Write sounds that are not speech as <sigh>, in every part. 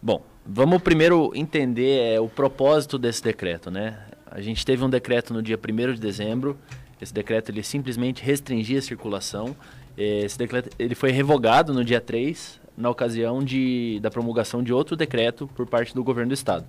Bom, vamos primeiro entender é, o propósito desse decreto, né? A gente teve um decreto no dia 1 de dezembro. Esse decreto ele simplesmente restringia a circulação. É, esse decreto ele foi revogado no dia 3, na ocasião de, da promulgação de outro decreto por parte do governo do estado.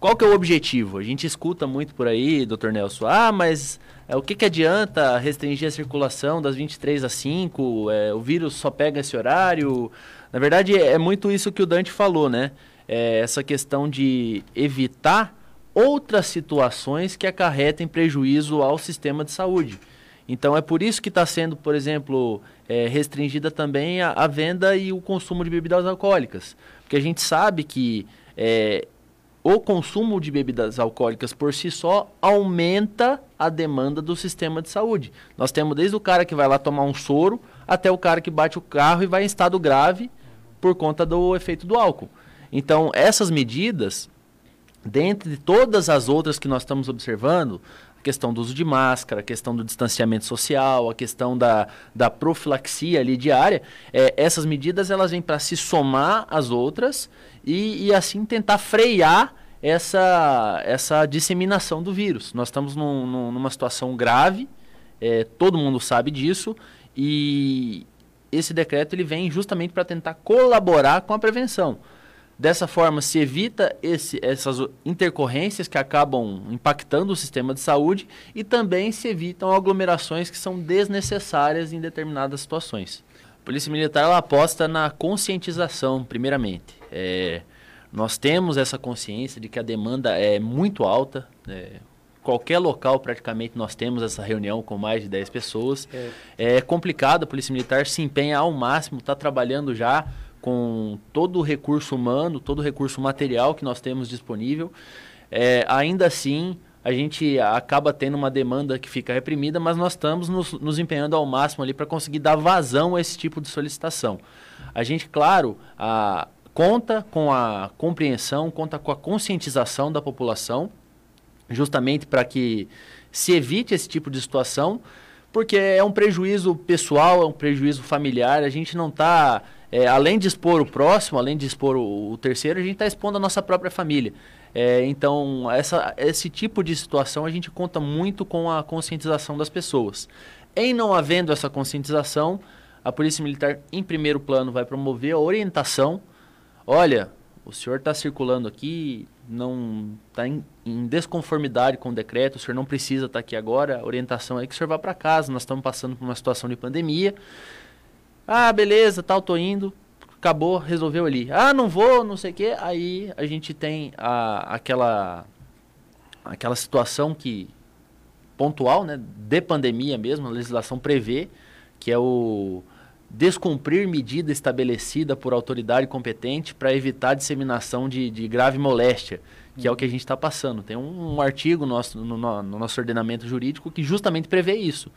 Qual que é o objetivo? A gente escuta muito por aí, doutor Nelson, ah, mas é, o que, que adianta restringir a circulação das 23 às 5? É, o vírus só pega esse horário? Na verdade, é muito isso que o Dante falou, né? É essa questão de evitar outras situações que acarretem prejuízo ao sistema de saúde. Então é por isso que está sendo, por exemplo, é, restringida também a, a, venda e o consumo de bebidas alcoólicas. Porque a gente sabe que é, o consumo de bebidas alcoólicas por si só aumenta a demanda do sistema de saúde. Nós temos desde o cara que vai lá tomar um soro até o cara que bate o carro e vai em estado grave por conta do efeito do álcool. Então, essas medidas, dentre todas as outras que nós estamos observando, a questão do uso de máscara, a questão do distanciamento social, a questão da, da profilaxia ali diária, é, essas medidas elas vêm para se somar às outras e, e assim tentar frear essa, essa disseminação do vírus. Nós estamos num, num, numa situação grave, é, todo mundo sabe disso, e esse decreto ele vem justamente para tentar colaborar com a prevenção. Dessa forma, se evita esse, essas intercorrências que acabam impactando o sistema de saúde e também se evitam aglomerações que são desnecessárias em determinadas situações. A Polícia Militar ela aposta na conscientização, primeiramente. É, nós temos essa consciência de que a demanda é muito alta. É, qualquer local praticamente nós temos essa reunião com mais de 10 pessoas. É, é complicado, a Polícia Militar se empenha ao máximo, está trabalhando já com todo o recurso humano, todo o recurso material que nós temos disponível. É, ainda assim, a gente acaba tendo uma demanda que fica reprimida, mas nós estamos nos, nos empenhando ao máximo ali para conseguir dar vazão a esse tipo de solicitação. A gente, claro, a, conta com a compreensão, conta com a conscientização da população, justamente para que se evite esse tipo de situação, porque é um prejuízo pessoal, é um prejuízo familiar, a gente não está é, além de expor o próximo, além de expor o, o terceiro, a gente está expondo a nossa própria família. É, então, essa, esse tipo de situação a gente conta muito com a conscientização das pessoas. Em não havendo essa conscientização, a Polícia Militar, em primeiro plano, vai promover a orientação. Olha, o senhor está circulando aqui, não está em, em, desconformidade com o decreto, o senhor não precisa estar tá aqui agora. A orientação é que o senhor vá para casa. Nós estamos passando por uma situação de pandemia. Ah, beleza, tal, tô indo. Acabou, resolveu ali. Ah, não vou, não sei o quê. Aí a gente tem a, aquela, aquela situação que pontual, né, de pandemia mesmo, a legislação prevê, que é o descumprir medida estabelecida por autoridade competente para evitar disseminação de, de, grave moléstia, que é o que a gente está passando. Tem um, um artigo nosso, no, no, nosso ordenamento jurídico que justamente prevê isso.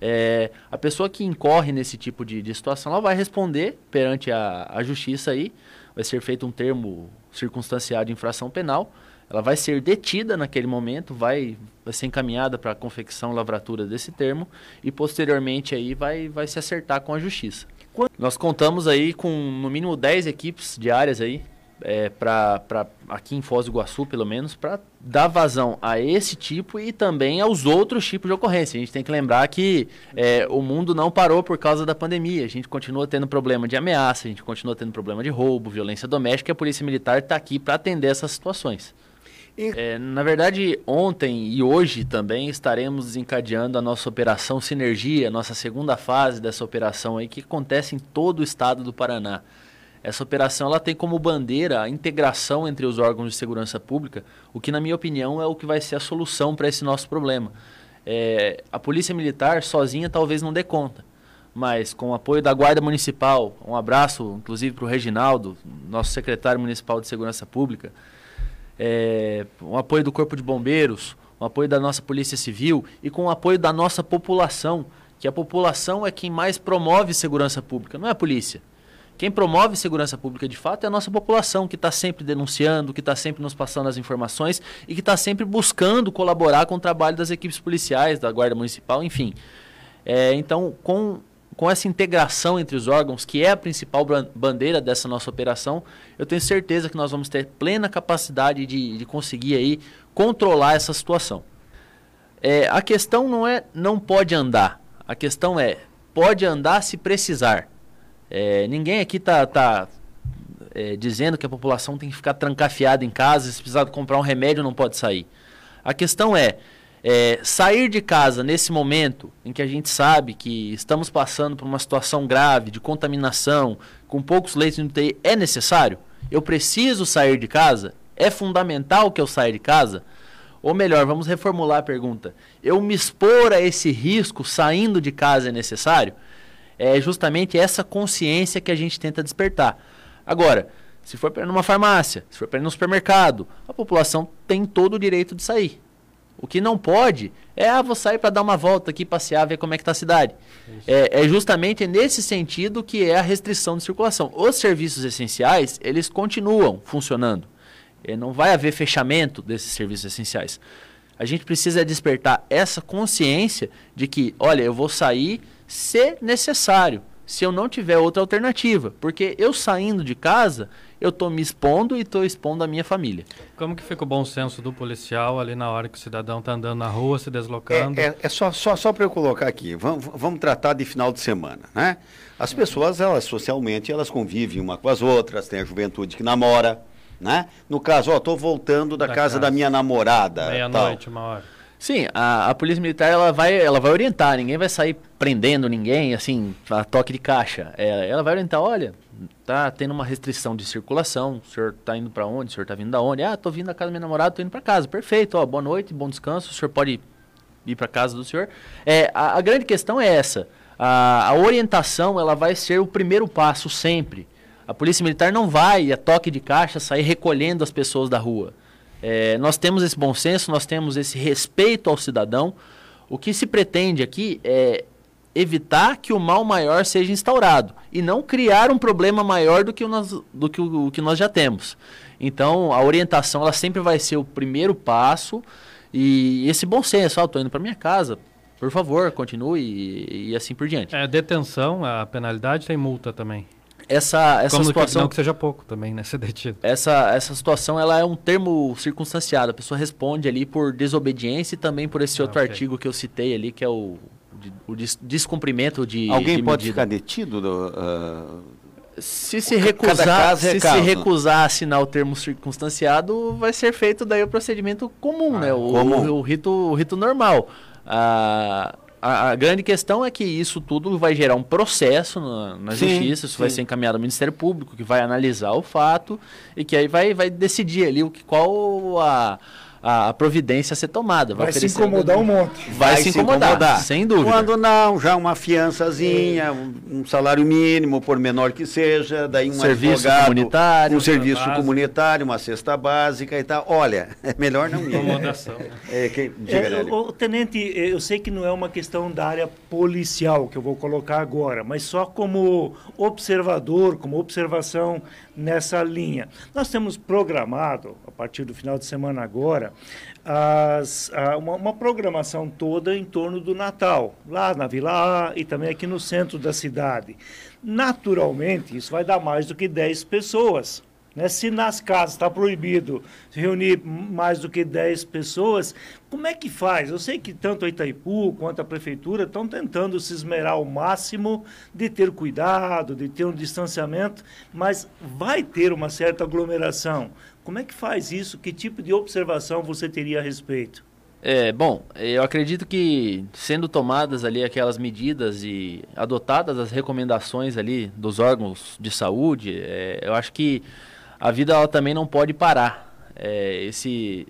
É, a pessoa que incorre nesse tipo de, de situação, ela vai responder perante a, a justiça aí, vai ser feito um termo circunstanciado de infração penal, ela vai ser detida naquele momento, vai, vai ser encaminhada para a confecção lavratura desse termo e posteriormente aí vai, vai se acertar com a justiça. Nós contamos aí com no mínimo 10 equipes diárias aí é, para aqui em Foz do Iguaçu, pelo menos, para dar vazão a esse tipo e também aos outros tipos de ocorrência. A gente tem que lembrar que é, o mundo não parou por causa da pandemia. A gente continua tendo problema de ameaça, a gente continua tendo problema de roubo, violência doméstica e a Polícia Militar está aqui para atender essas situações. É, na verdade, ontem e hoje também estaremos desencadeando a nossa operação Sinergia, nossa segunda fase dessa operação aí, que acontece em todo o estado do Paraná. Essa operação ela tem como bandeira a integração entre os órgãos de segurança pública, o que, na minha opinião, é o que vai ser a solução para esse nosso problema. É, a Polícia Militar sozinha talvez não dê conta, mas com o apoio da Guarda Municipal, um abraço inclusive para o Reginaldo, nosso secretário municipal de Segurança Pública, é, um apoio do Corpo de Bombeiros, um apoio da nossa Polícia Civil e com o apoio da nossa população, que a população é quem mais promove segurança pública, não é a polícia. Quem promove segurança pública de fato é a nossa população, que está sempre denunciando, que está sempre nos passando as informações e que está sempre buscando colaborar com o trabalho das equipes policiais, da Guarda Municipal, enfim. É, então, com, com essa integração entre os órgãos, que é a principal bandeira dessa nossa operação, eu tenho certeza que nós vamos ter plena capacidade de, de conseguir aí controlar essa situação. É, a questão não é não pode andar, a questão é pode andar se precisar. É, ninguém aqui está tá, é, dizendo que a população tem que ficar trancafiada em casa, se precisar comprar um remédio não pode sair. A questão é, é, sair de casa nesse momento em que a gente sabe que estamos passando por uma situação grave de contaminação, com poucos leitos de UTI, é necessário? Eu preciso sair de casa? É fundamental que eu saia de casa? Ou melhor, vamos reformular a pergunta. Eu me expor a esse risco saindo de casa é necessário? É justamente essa consciência que a gente tenta despertar. Agora, se for para ir numa farmácia, se for para ir no supermercado, a população tem todo o direito de sair. O que não pode é, ah, vou sair para dar uma volta aqui, passear, ver como é que está a cidade. É, é, justamente nesse sentido que é a restrição de circulação. Os serviços essenciais, eles continuam funcionando. E não vai haver fechamento desses serviços essenciais. A gente precisa despertar essa consciência de que, olha, eu vou sair se necessário, se eu não tiver outra alternativa. Porque eu saindo de casa, eu estou me expondo e estou expondo a minha família. Como que fica o bom senso do policial ali na hora que o cidadão está andando na rua, se deslocando? É, é, é só, só, só para eu colocar aqui, vamos, vamos tratar de final de semana, né? As pessoas, elas socialmente, elas convivem uma com as outras, tem a juventude que namora, né? No caso, ó, estou voltando da, da casa, casa, da minha namorada. Meia-noite, uma hora. Sim, a, a, polícia militar ela vai, ela vai orientar, ninguém vai sair prendendo ninguém, assim, a toque de caixa. É, ela vai orientar, olha, tá tendo uma restrição de circulação, o senhor tá indo para onde? O senhor tá vindo da onde? Ah, tô vindo da casa da minha namorada, tô indo para casa. Perfeito, ó, boa noite, bom descanso, o senhor pode ir para casa do senhor. É, a, a, grande questão é essa, a, a orientação ela vai ser o primeiro passo sempre. A polícia militar não vai, a toque de caixa, sair recolhendo as pessoas da rua. É, nós temos esse bom senso, nós temos esse respeito ao cidadão. O que se pretende aqui é evitar que o mal maior seja instaurado e não criar um problema maior do que, o nós, do que o, o que nós já temos. Então, a orientação ela sempre vai ser o primeiro passo e esse bom senso. Ah, estou indo para minha casa, por favor, continue e, e, assim por diante. É, detenção, a penalidade tem multa também essa, essa Como situação. Não que seja pouco também, né? <laughs> Ser detido. Essa, essa situação ela é um termo circunstanciado. A pessoa responde ali por desobediência e também por esse ah, outro okay. artigo que eu citei ali, que é o, o descumprimento de. Alguém de pode ficar detido? Do, uh... Se se recusar, é se, se recusar a assinar o termo circunstanciado, vai ser feito daí o procedimento comum, ah, né? O, comum. O, o, rito, o rito normal. Ah, a, a, grande questão é que isso tudo vai gerar um processo na, na sim, justiça, isso sim. vai ser encaminhado ao Ministério Público, que vai analisar o fato e que aí vai, vai decidir ali o que, qual a, a, providência a ser tomada. Vai, vai se incomodar um monte. Vai, vai se, incomodar, incomodar, sem dúvida. Quando não, já uma fiançazinha, um, um salário mínimo, por menor que seja, daí um serviço advogado, comunitário, um serviço básica. comunitário, uma cesta básica e tal. Olha, <laughs> é melhor não ir. Incomodação. É, que, diga, é, o, tenente, eu sei que não é uma questão da área policial que eu vou colocar agora, mas só como observador, como observação nessa linha. Nós temos programado, a partir do final de semana agora, as, uma, uma, programação toda em torno do Natal, lá na Vila A e também aqui no centro da cidade. Naturalmente, isso vai dar mais do que 10 pessoas. Né? Se nas casas está proibido reunir mais do que 10 pessoas, como é que faz? Eu sei que tanto a Itaipu quanto a prefeitura estão tentando se esmerar ao máximo de ter cuidado, de ter um distanciamento, mas vai ter uma certa aglomeração. Como é que faz isso? Que tipo de observação você teria a respeito? É, bom, eu acredito que sendo tomadas ali aquelas medidas e adotadas as recomendações ali dos órgãos de saúde, é, eu acho que a vida ela também não pode parar. É, esse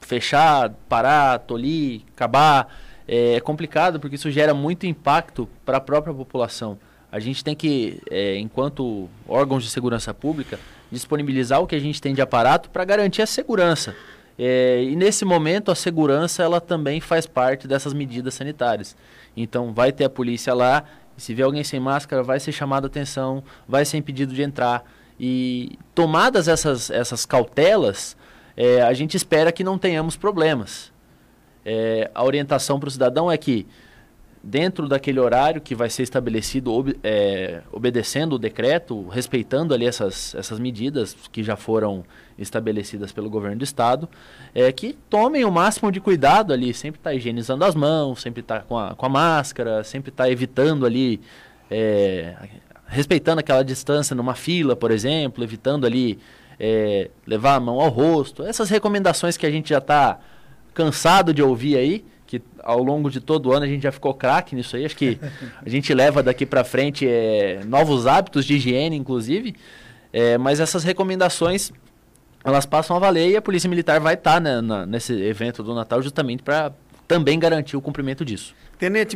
fechar, parar, tolir, acabar, é, é, complicado porque isso gera muito impacto para a própria população. A gente tem que, é, enquanto órgãos de segurança pública, disponibilizar o que a gente tem de aparato para garantir a segurança. É, e nesse momento a segurança ela também faz parte dessas medidas sanitárias. Então vai ter a polícia lá, se vê alguém sem máscara, vai ser chamado a atenção, vai ser impedido de entrar. E tomadas essas, essas cautelas, é, a gente espera que não tenhamos problemas. É, a orientação para o cidadão é que dentro daquele horário que vai ser estabelecido, ob, é, obedecendo o decreto, respeitando ali essas, essas medidas que já foram estabelecidas pelo governo do estado, é, que tomem o máximo de cuidado ali, sempre está higienizando as mãos, sempre está com a, com a máscara, sempre está evitando ali, é, respeitando aquela distância numa fila, por exemplo, evitando ali é, levar a mão ao rosto, essas recomendações que a gente já está cansado de ouvir aí, que ao longo de todo o ano a gente já ficou craque nisso aí. Acho que a gente leva daqui para frente é, novos hábitos de higiene, inclusive. É, mas essas recomendações elas passam a valer e a Polícia Militar vai estar tá, né, nesse evento do Natal justamente para também garantir o cumprimento disso. Tenente